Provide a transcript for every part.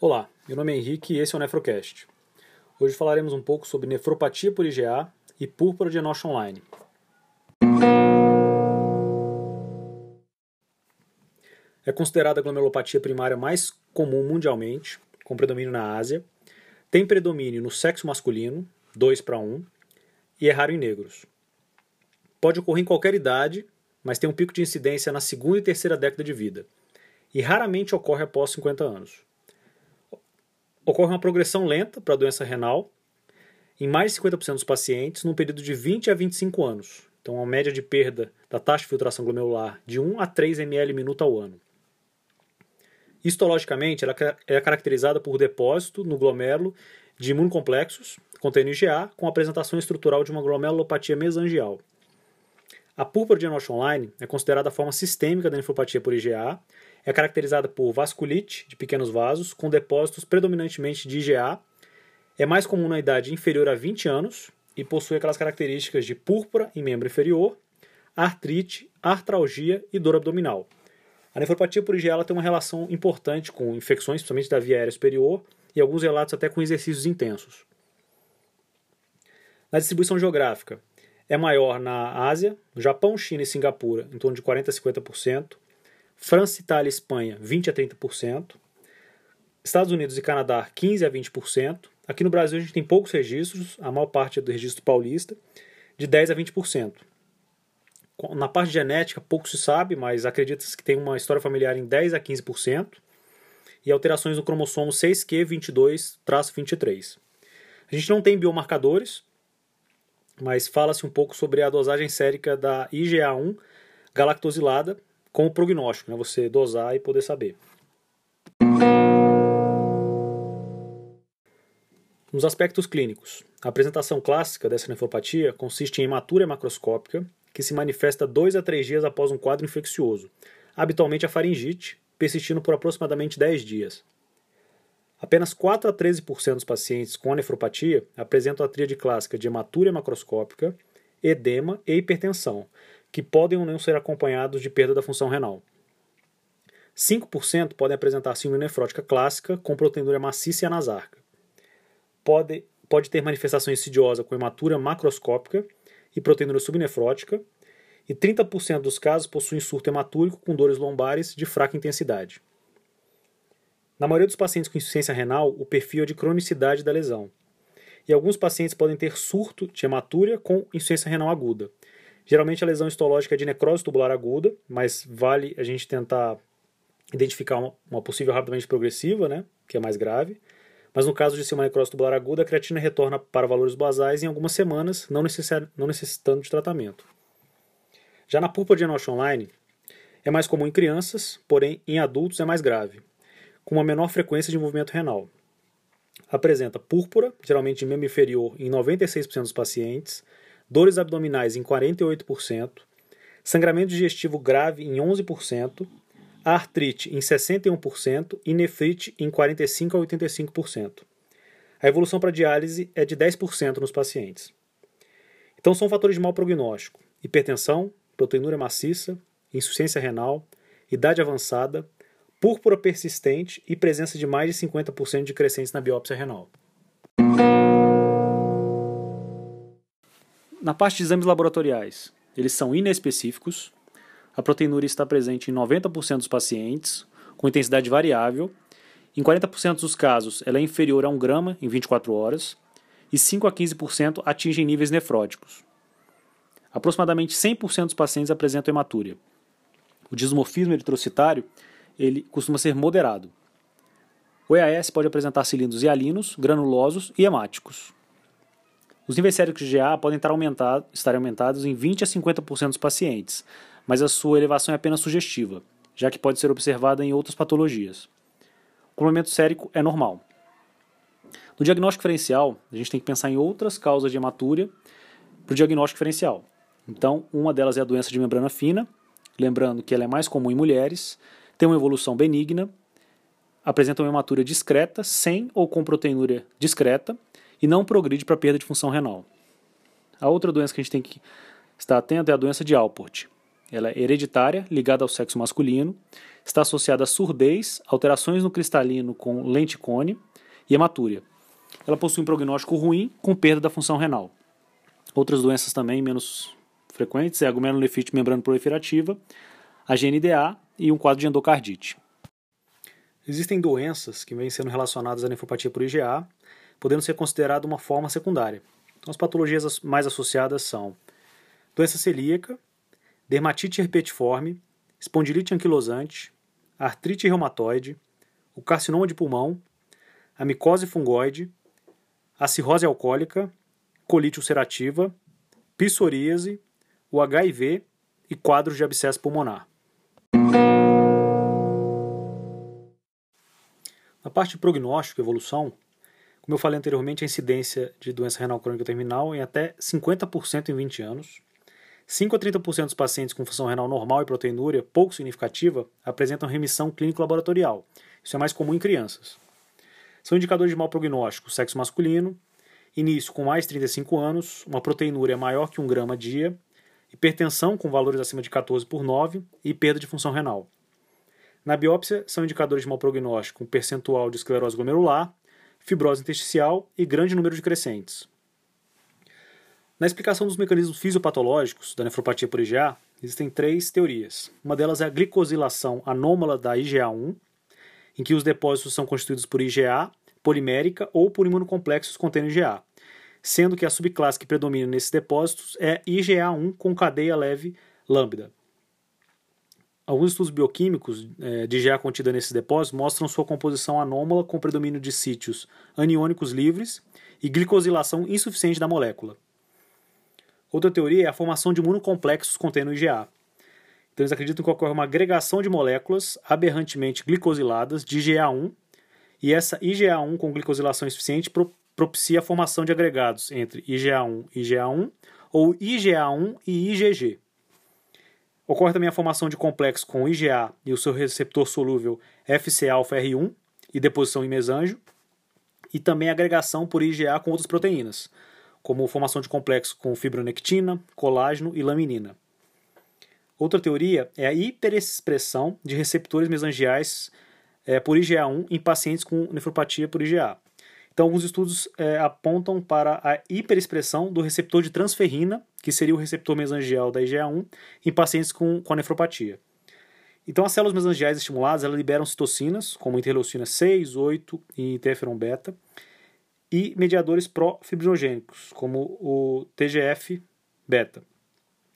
Olá, meu nome é Henrique e esse é o Nefrocast. Hoje falaremos um pouco sobre nefropatia por IgA e púrpura de Enoch Online. É considerada a glomerulopatia primária mais comum mundialmente, com predomínio na Ásia. Tem predomínio no sexo masculino, 2 para 1, e é raro em negros. Pode ocorrer em qualquer idade, mas tem um pico de incidência na segunda e terceira década de vida, e raramente ocorre após 50 anos. Ocorre uma progressão lenta para a doença renal em mais de 50% dos pacientes num período de 20 a 25 anos. Então, uma média de perda da taxa de filtração glomerular de 1 a 3 ml minuto ao ano. Histologicamente, ela é caracterizada por depósito no glomérulo de imunocomplexos, contendo IgA, com apresentação estrutural de uma glomerulopatia mesangial. A púrpura de Enoch Online é considerada a forma sistêmica da nefropatia por IgA, é caracterizada por vasculite de pequenos vasos, com depósitos predominantemente de IgA, é mais comum na idade inferior a 20 anos e possui aquelas características de púrpura em membro inferior, artrite, artralgia e dor abdominal. A nefropatia por IgA tem uma relação importante com infecções, principalmente da via aérea superior, e alguns relatos até com exercícios intensos. Na distribuição geográfica, é maior na Ásia, no Japão, China e Singapura, em torno de 40% a 50%, França, Itália e Espanha, 20% a 30%, Estados Unidos e Canadá, 15% a 20%, aqui no Brasil a gente tem poucos registros, a maior parte é do registro paulista, de 10% a 20%. Na parte genética, pouco se sabe, mas acredita-se que tem uma história familiar em 10% a 15%, e alterações no cromossomo 6q22-23. A gente não tem biomarcadores, mas fala-se um pouco sobre a dosagem sérica da IgA1 galactosilada como prognóstico, né? você dosar e poder saber. Nos aspectos clínicos, a apresentação clássica dessa nefropatia consiste em hematúria macroscópica, que se manifesta dois a três dias após um quadro infeccioso, habitualmente a faringite, persistindo por aproximadamente 10 dias. Apenas 4 a 13% dos pacientes com a nefropatia apresentam a tríade clássica de hematúria macroscópica, edema e hipertensão, que podem ou não ser acompanhados de perda da função renal. 5% podem apresentar síndrome nefrótica clássica com proteinúria maciça e anasarca. Pode, pode ter manifestação insidiosa com hematúria macroscópica e proteinúria subnefrótica, e 30% dos casos possuem surto hematúrico com dores lombares de fraca intensidade. Na maioria dos pacientes com insuficiência renal, o perfil é de cronicidade da lesão. E alguns pacientes podem ter surto de hematúria com insuficiência renal aguda. Geralmente a lesão histológica é de necrose tubular aguda, mas vale a gente tentar identificar uma, uma possível rapidamente progressiva, né, que é mais grave. Mas no caso de ser uma necrose tubular aguda, a creatina retorna para valores basais em algumas semanas, não, não necessitando de tratamento. Já na pulpa de Enoch online, é mais comum em crianças, porém em adultos é mais grave com uma menor frequência de movimento renal. Apresenta púrpura, geralmente de membro inferior, em 96% dos pacientes, dores abdominais em 48%, sangramento digestivo grave em 11%, artrite em 61% e nefrite em 45% a 85%. A evolução para diálise é de 10% nos pacientes. Então são fatores de mau prognóstico: hipertensão, proteinúria maciça, insuficiência renal, idade avançada, púrpura persistente e presença de mais de 50% de crescentes na biópsia renal. Na parte de exames laboratoriais, eles são inespecíficos. A proteinúria está presente em 90% dos pacientes, com intensidade variável. Em 40% dos casos, ela é inferior a 1 grama em 24 horas, e 5 a 15% atingem níveis nefróticos. Aproximadamente 100% dos pacientes apresentam hematúria. O dismorfismo eritrocitário ele costuma ser moderado. O EAS pode apresentar cilindros hialinos, granulosos e hemáticos. Os níveis séricos de GA podem estar, aumentado, estar aumentados em 20 a 50% dos pacientes, mas a sua elevação é apenas sugestiva, já que pode ser observada em outras patologias. O complemento sérico é normal. No diagnóstico diferencial, a gente tem que pensar em outras causas de hematúria para o diagnóstico diferencial. Então, uma delas é a doença de membrana fina, lembrando que ela é mais comum em mulheres, tem uma evolução benigna, apresenta uma hematura discreta, sem ou com proteinúria discreta, e não progride para perda de função renal. A outra doença que a gente tem que estar atento é a doença de Alport. Ela é hereditária, ligada ao sexo masculino, está associada a surdez, alterações no cristalino com lente cone e hematúria. Ela possui um prognóstico ruim com perda da função renal. Outras doenças também menos frequentes é a glomerulonefrite membrana proliferativa, a GNDA e um quadro de endocardite. Existem doenças que vêm sendo relacionadas à nefropatia por IgA, podendo ser considerada uma forma secundária. Então, as patologias mais associadas são doença celíaca, dermatite herpetiforme, espondilite anquilosante, artrite reumatoide, o carcinoma de pulmão, a micose fungoide, a cirrose alcoólica, colite ulcerativa, psoríase, o HIV e quadros de abscesso pulmonar. Na parte de prognóstico e evolução, como eu falei anteriormente, a incidência de doença renal crônica terminal é até 50% em 20 anos. 5 a 30% dos pacientes com função renal normal e proteinúria pouco significativa apresentam remissão clínico-laboratorial. Isso é mais comum em crianças. São indicadores de mau prognóstico: sexo masculino, início com mais de 35 anos, uma proteinúria maior que 1 grama dia, hipertensão com valores acima de 14 por 9 e perda de função renal. Na biópsia, são indicadores de mau prognóstico um percentual de esclerose glomerular, fibrose intersticial e grande número de crescentes. Na explicação dos mecanismos fisiopatológicos da nefropatia por IgA, existem três teorias. Uma delas é a glicosilação anômala da IgA1, em que os depósitos são constituídos por IgA polimérica ou por imunocomplexos contendo IgA, sendo que a subclasse que predomina nesses depósitos é IgA1 com cadeia leve lambda. Alguns estudos bioquímicos é, de IgA contida nesses depósitos mostram sua composição anômala com predomínio de sítios aniônicos livres e glicosilação insuficiente da molécula. Outra teoria é a formação de imunocomplexos contendo IgA. Então eles acreditam que ocorre uma agregação de moléculas aberrantemente glicosiladas de IgA1 e essa IgA1 com glicosilação insuficiente propicia a formação de agregados entre IgA1 e IgA1 ou IgA1 e IgG. Ocorre também a formação de complexos com IgA e o seu receptor solúvel Fcα-R1 e deposição em mesanjo, e também agregação por IgA com outras proteínas, como formação de complexo com fibronectina, colágeno e laminina. Outra teoria é a hiperexpressão de receptores mesangiais é, por IgA1 em pacientes com nefropatia por IgA. Então, alguns estudos é, apontam para a hiperexpressão do receptor de transferrina, que seria o receptor mesangial da IgA1, em pacientes com, com a nefropatia. Então, as células mesangiais estimuladas elas liberam citocinas, como interleucina 6, 8 e interferon beta, e mediadores pró-fibrinogênicos, como o TGF-beta,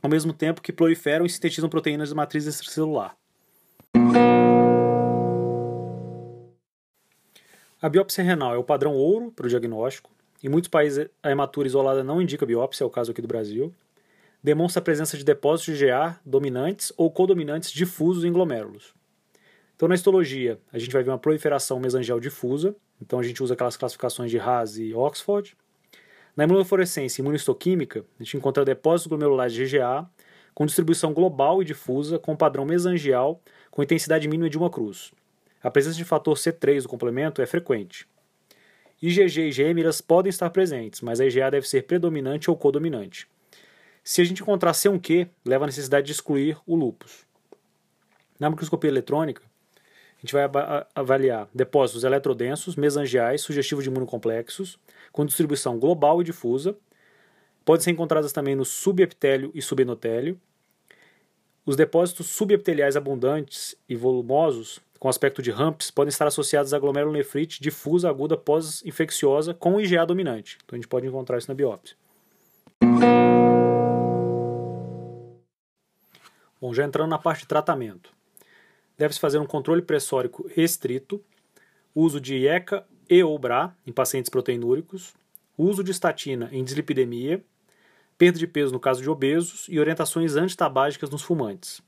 ao mesmo tempo que proliferam e sintetizam proteínas de matriz extracelular. A biópsia renal é o padrão ouro para o diagnóstico. Em muitos países, a hematura isolada não indica biópsia, é o caso aqui do Brasil. Demonstra a presença de depósitos de GA dominantes ou codominantes difusos em glomérulos. Então, na histologia, a gente vai ver uma proliferação mesangial difusa, então a gente usa aquelas classificações de Haas e Oxford. Na imunofluorescência imunistoquímica, a gente encontra depósitos glomerulares de GGA com distribuição global e difusa com padrão mesangial com intensidade mínima de uma cruz. A presença de fator C3 do complemento é frequente. IgG e gêmeras podem estar presentes, mas a IgA deve ser predominante ou codominante. Se a gente encontrar C1Q, leva à necessidade de excluir o lúpus. Na microscopia eletrônica, a gente vai avaliar depósitos eletrodensos, mesangiais, sugestivos de imunocomplexos, com distribuição global e difusa. Podem ser encontradas também no subepitélio e subenotélio. Os depósitos subepiteliais abundantes e volumosos, com aspecto de ramps, podem estar associados a glomerulonefrite difusa aguda pós-infecciosa com IgA dominante. Então a gente pode encontrar isso na biópsia. Bom, já entrando na parte de tratamento deve-se fazer um controle pressórico restrito, uso de IECA e ou BRA em pacientes proteinúricos, uso de estatina em dislipidemia, perda de peso no caso de obesos e orientações antitabágicas nos fumantes.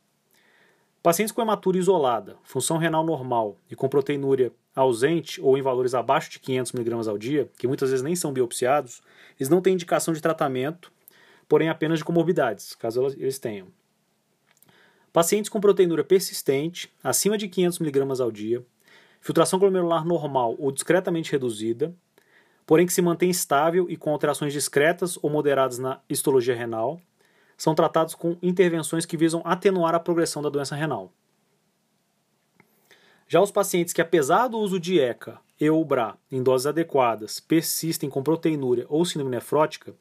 Pacientes com hematura isolada, função renal normal e com proteinúria ausente ou em valores abaixo de 500 mg ao dia, que muitas vezes nem são biopsiados, eles não têm indicação de tratamento, porém apenas de comorbidades, caso eles tenham. Pacientes com proteinúria persistente, acima de 500 mg ao dia, filtração glomerular normal ou discretamente reduzida, porém que se mantém estável e com alterações discretas ou moderadas na histologia renal, são tratados com intervenções que visam atenuar a progressão da doença renal. Já os pacientes que, apesar do uso de ECA e ou BRA em doses adequadas, persistem com proteinúria ou síndrome nefrótica,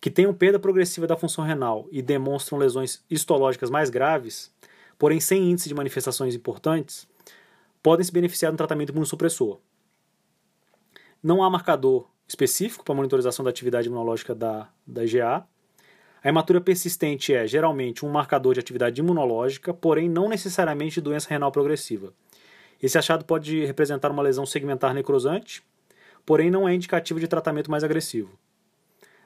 que tenham perda progressiva da função renal e demonstram lesões histológicas mais graves, porém sem índice de manifestações importantes, podem se beneficiar do tratamento imunossupressor. Não há marcador específico para monitorização da atividade imunológica da, da IgA. A hematura persistente é, geralmente, um marcador de atividade imunológica, porém não necessariamente doença renal progressiva. Esse achado pode representar uma lesão segmentar necrosante, porém não é indicativo de tratamento mais agressivo.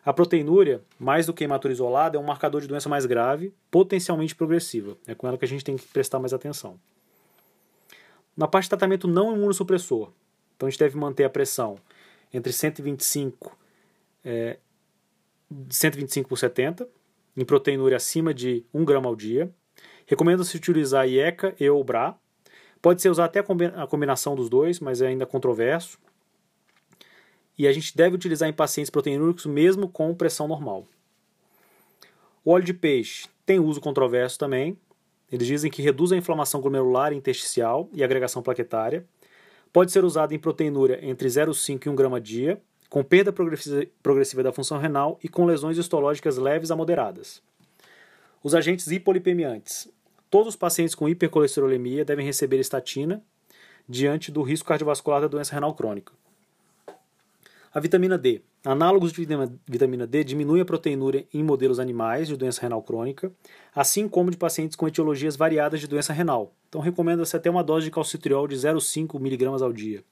A proteinúria, mais do que hematura isolada, é um marcador de doença mais grave, potencialmente progressiva. É com ela que a gente tem que prestar mais atenção. Na parte de tratamento não imunossupressor, então a gente deve manter a pressão entre 125, é, 125 por 70, em proteinúria acima de 1 grama ao dia. Recomenda-se utilizar IECA e ou BRA. Pode ser usar até a combinação dos dois, mas é ainda controverso e a gente deve utilizar em pacientes proteinúricos mesmo com pressão normal. O óleo de peixe tem uso controverso também. Eles dizem que reduz a inflamação glomerular e intersticial e agregação plaquetária. Pode ser usado em proteinúria entre 0,5 e 1 grama dia, com perda progressiva da função renal e com lesões histológicas leves a moderadas. Os agentes hipolipemiantes. Todos os pacientes com hipercolesterolemia devem receber estatina diante do risco cardiovascular da doença renal crônica. A vitamina D. Análogos de vitamina D diminuem a proteinúria em modelos animais de doença renal crônica, assim como de pacientes com etiologias variadas de doença renal. Então recomenda-se até uma dose de calcitriol de 0,5 mg ao dia.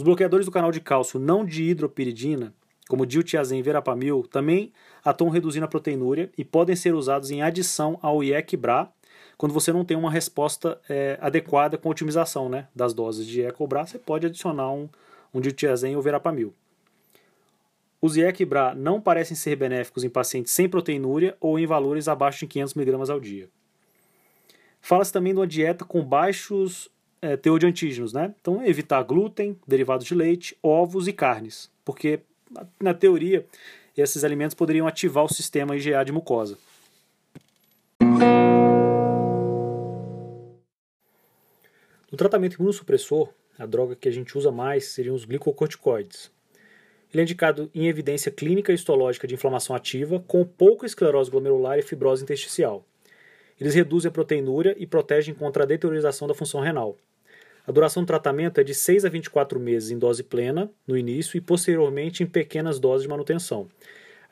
Os bloqueadores do canal de cálcio não de hidropiridina, como diltiazem e verapamil, também atuam reduzindo a proteinúria e podem ser usados em adição ao IEC-BRA, quando você não tem uma resposta é, adequada com a otimização né, das doses de IEC ou BRA, você pode adicionar um um diltiazem ou verapamil. Os IEC e BRA não parecem ser benéficos em pacientes sem proteinúria ou em valores abaixo de 500 mg ao dia. Fala-se também de uma dieta com baixos é, antígenos, né? Então, evitar glúten, derivados de leite, ovos e carnes, porque, na teoria, esses alimentos poderiam ativar o sistema IgA de mucosa. No tratamento imunossupressor, a droga que a gente usa mais seriam os glicocorticoides. Ele é indicado em evidência clínica e histológica de inflamação ativa, com pouca esclerose glomerular e fibrose intersticial. Eles reduzem a proteinúria e protegem contra a deteriorização da função renal. A duração do tratamento é de 6 a 24 meses em dose plena, no início, e posteriormente em pequenas doses de manutenção.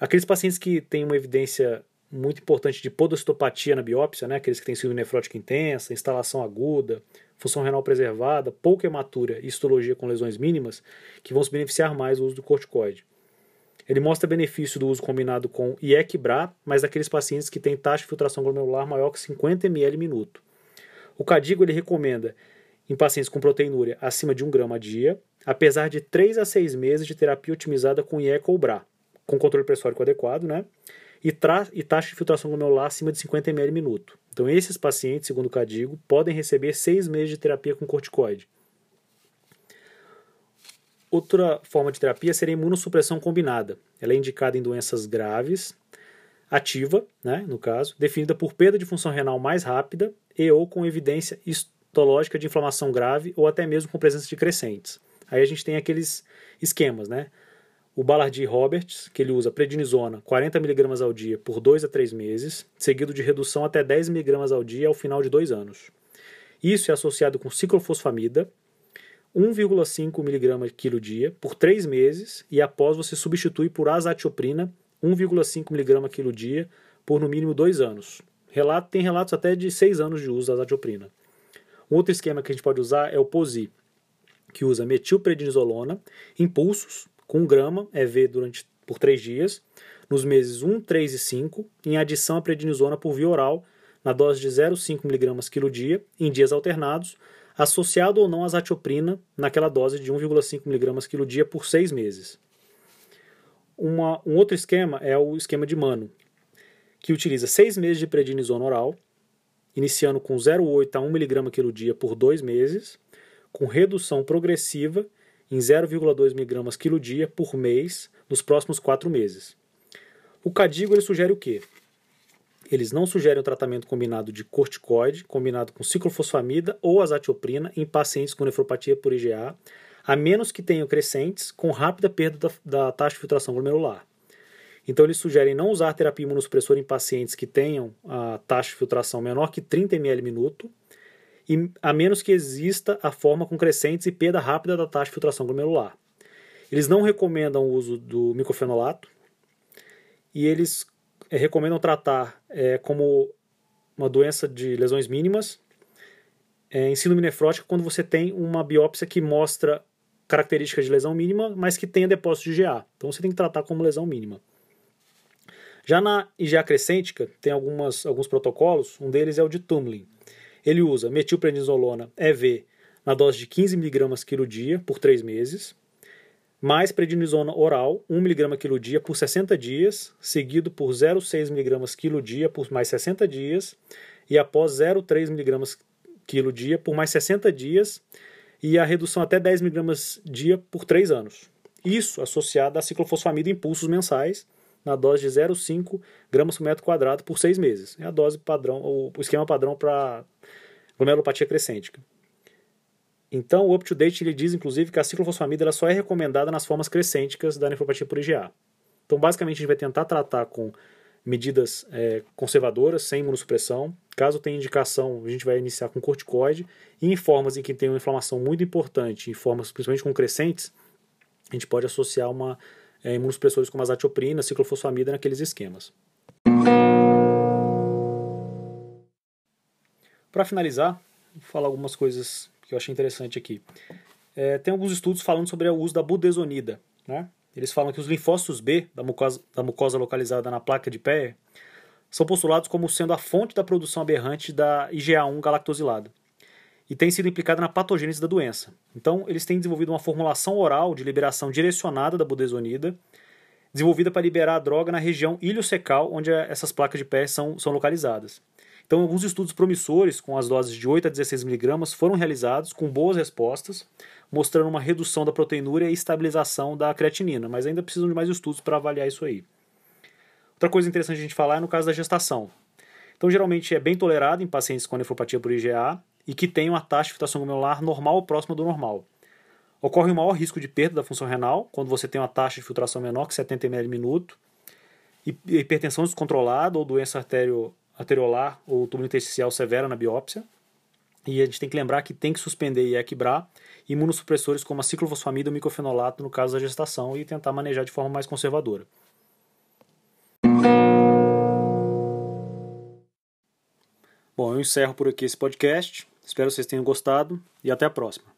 Aqueles pacientes que têm uma evidência muito importante de podocitopatia na biópsia, né, aqueles que têm síndrome nefrótica intensa, instalação aguda, função renal preservada, pouca hematura e histologia com lesões mínimas, que vão se beneficiar mais do uso do corticoide. Ele mostra benefício do uso combinado com IEC-BRA, mas daqueles pacientes que têm taxa de filtração glomerular maior que 50 ml minuto. O CADIGO ele recomenda em pacientes com proteinúria acima de 1 grama a dia, apesar de 3 a 6 meses de terapia otimizada com IEC ou BRA, com controle pressórico adequado, né? E, e taxa de filtração glomerular acima de 50 ml minuto. Então, esses pacientes, segundo o Cadigo, podem receber seis meses de terapia com corticoide. Outra forma de terapia seria a imunossupressão combinada. Ela é indicada em doenças graves, ativa, né, no caso, definida por perda de função renal mais rápida e ou com evidência histológica de inflamação grave ou até mesmo com presença de crescentes. Aí a gente tem aqueles esquemas, né? o Ballard Roberts, que ele usa prednisona 40mg ao dia por 2 a 3 meses, seguido de redução até 10mg ao dia ao final de 2 anos. Isso é associado com ciclofosfamida, 1,5mg quilo dia por 3 meses e após você substitui por azatioprina, 1,5mg quilo dia por no mínimo 2 anos. Relato, tem relatos até de 6 anos de uso da azatioprina. Outro esquema que a gente pode usar é o POSI, que usa metilprednisolona, impulsos, com grama EV durante, por 3 dias, nos meses 1, 3 e 5, em adição à prednisona por via oral, na dose de 0,5 mg quilo dia, em dias alternados, associado ou não à zatioprina, naquela dose de 1,5 mg quilo dia por 6 meses. Uma, um outro esquema é o esquema de Mano, que utiliza 6 meses de prednisona oral, iniciando com 0,8 a 1 mg quilo dia por 2 meses, com redução progressiva em 0,2 mg quilo dia por mês nos próximos quatro meses. O Cadigo ele sugere o quê? Eles não sugerem o tratamento combinado de corticoide, combinado com ciclofosfamida ou azatioprina em pacientes com nefropatia por IgA, a menos que tenham crescentes com rápida perda da, da taxa de filtração glomerular. Então, eles sugerem não usar terapia imunossupressora em pacientes que tenham a taxa de filtração menor que 30 ml minuto, e, a menos que exista a forma com crescentes e perda rápida da taxa de filtração glomerular. Eles não recomendam o uso do micofenolato e eles é, recomendam tratar é, como uma doença de lesões mínimas é, em síndrome nefrótica quando você tem uma biópsia que mostra características de lesão mínima, mas que tenha depósito de IgA. Então você tem que tratar como lesão mínima. Já na IgA crescêntica, tem algumas, alguns protocolos, um deles é o de Tumlin. Ele usa metilprednisolona EV na dose de 15 mg quilo dia por 3 meses, mais prednisona oral 1 mg quilo dia por 60 dias, seguido por 0,6 mg quilo dia por mais 60 dias, e após 0,3 mg quilo dia por mais 60 dias, e a redução até 10 mg dia por 3 anos. Isso associado à ciclofosfamida em impulsos mensais, na dose de 0,5 gramas por metro quadrado por 6 meses. É a dose padrão, o esquema padrão para glomerulopatia crescêntica. Então, o up-to-date ele diz, inclusive, que a ciclofosfamida ela só é recomendada nas formas crescênticas da nefropatia por IgA. Então, basicamente, a gente vai tentar tratar com medidas é, conservadoras, sem imunossupressão. Caso tenha indicação, a gente vai iniciar com corticoide. E em formas em que tem uma inflamação muito importante, em formas principalmente com crescentes, a gente pode associar uma é, imunossupressores como azatioprina, ciclofosfamida naqueles esquemas. Para finalizar, vou falar algumas coisas que eu achei interessante aqui. É, tem alguns estudos falando sobre o uso da budesonida. Né? Eles falam que os linfócitos B da mucosa, da mucosa localizada na placa de pé são postulados como sendo a fonte da produção aberrante da IgA1 galactosilada e tem sido implicada na patogênese da doença. Então, eles têm desenvolvido uma formulação oral de liberação direcionada da budesonida, desenvolvida para liberar a droga na região iliocecal, onde essas placas de pé são, são localizadas. Então, alguns estudos promissores com as doses de 8 a 16 mg foram realizados com boas respostas, mostrando uma redução da proteinúria e estabilização da creatinina, mas ainda precisam de mais estudos para avaliar isso aí. Outra coisa interessante a gente falar é no caso da gestação. Então, geralmente é bem tolerado em pacientes com nefropatia por IgA e que tenham a taxa de filtração glomerular normal ou próxima do normal. Ocorre um maior risco de perda da função renal quando você tem uma taxa de filtração menor que 70 ml minuto, hipertensão descontrolada ou doença artério arteriolar ou túmulo intersticial severa na biópsia. E a gente tem que lembrar que tem que suspender e equibrar imunossupressores como a ciclofosfamida ou micofenolato no caso da gestação e tentar manejar de forma mais conservadora. Bom, eu encerro por aqui esse podcast. Espero que vocês tenham gostado e até a próxima.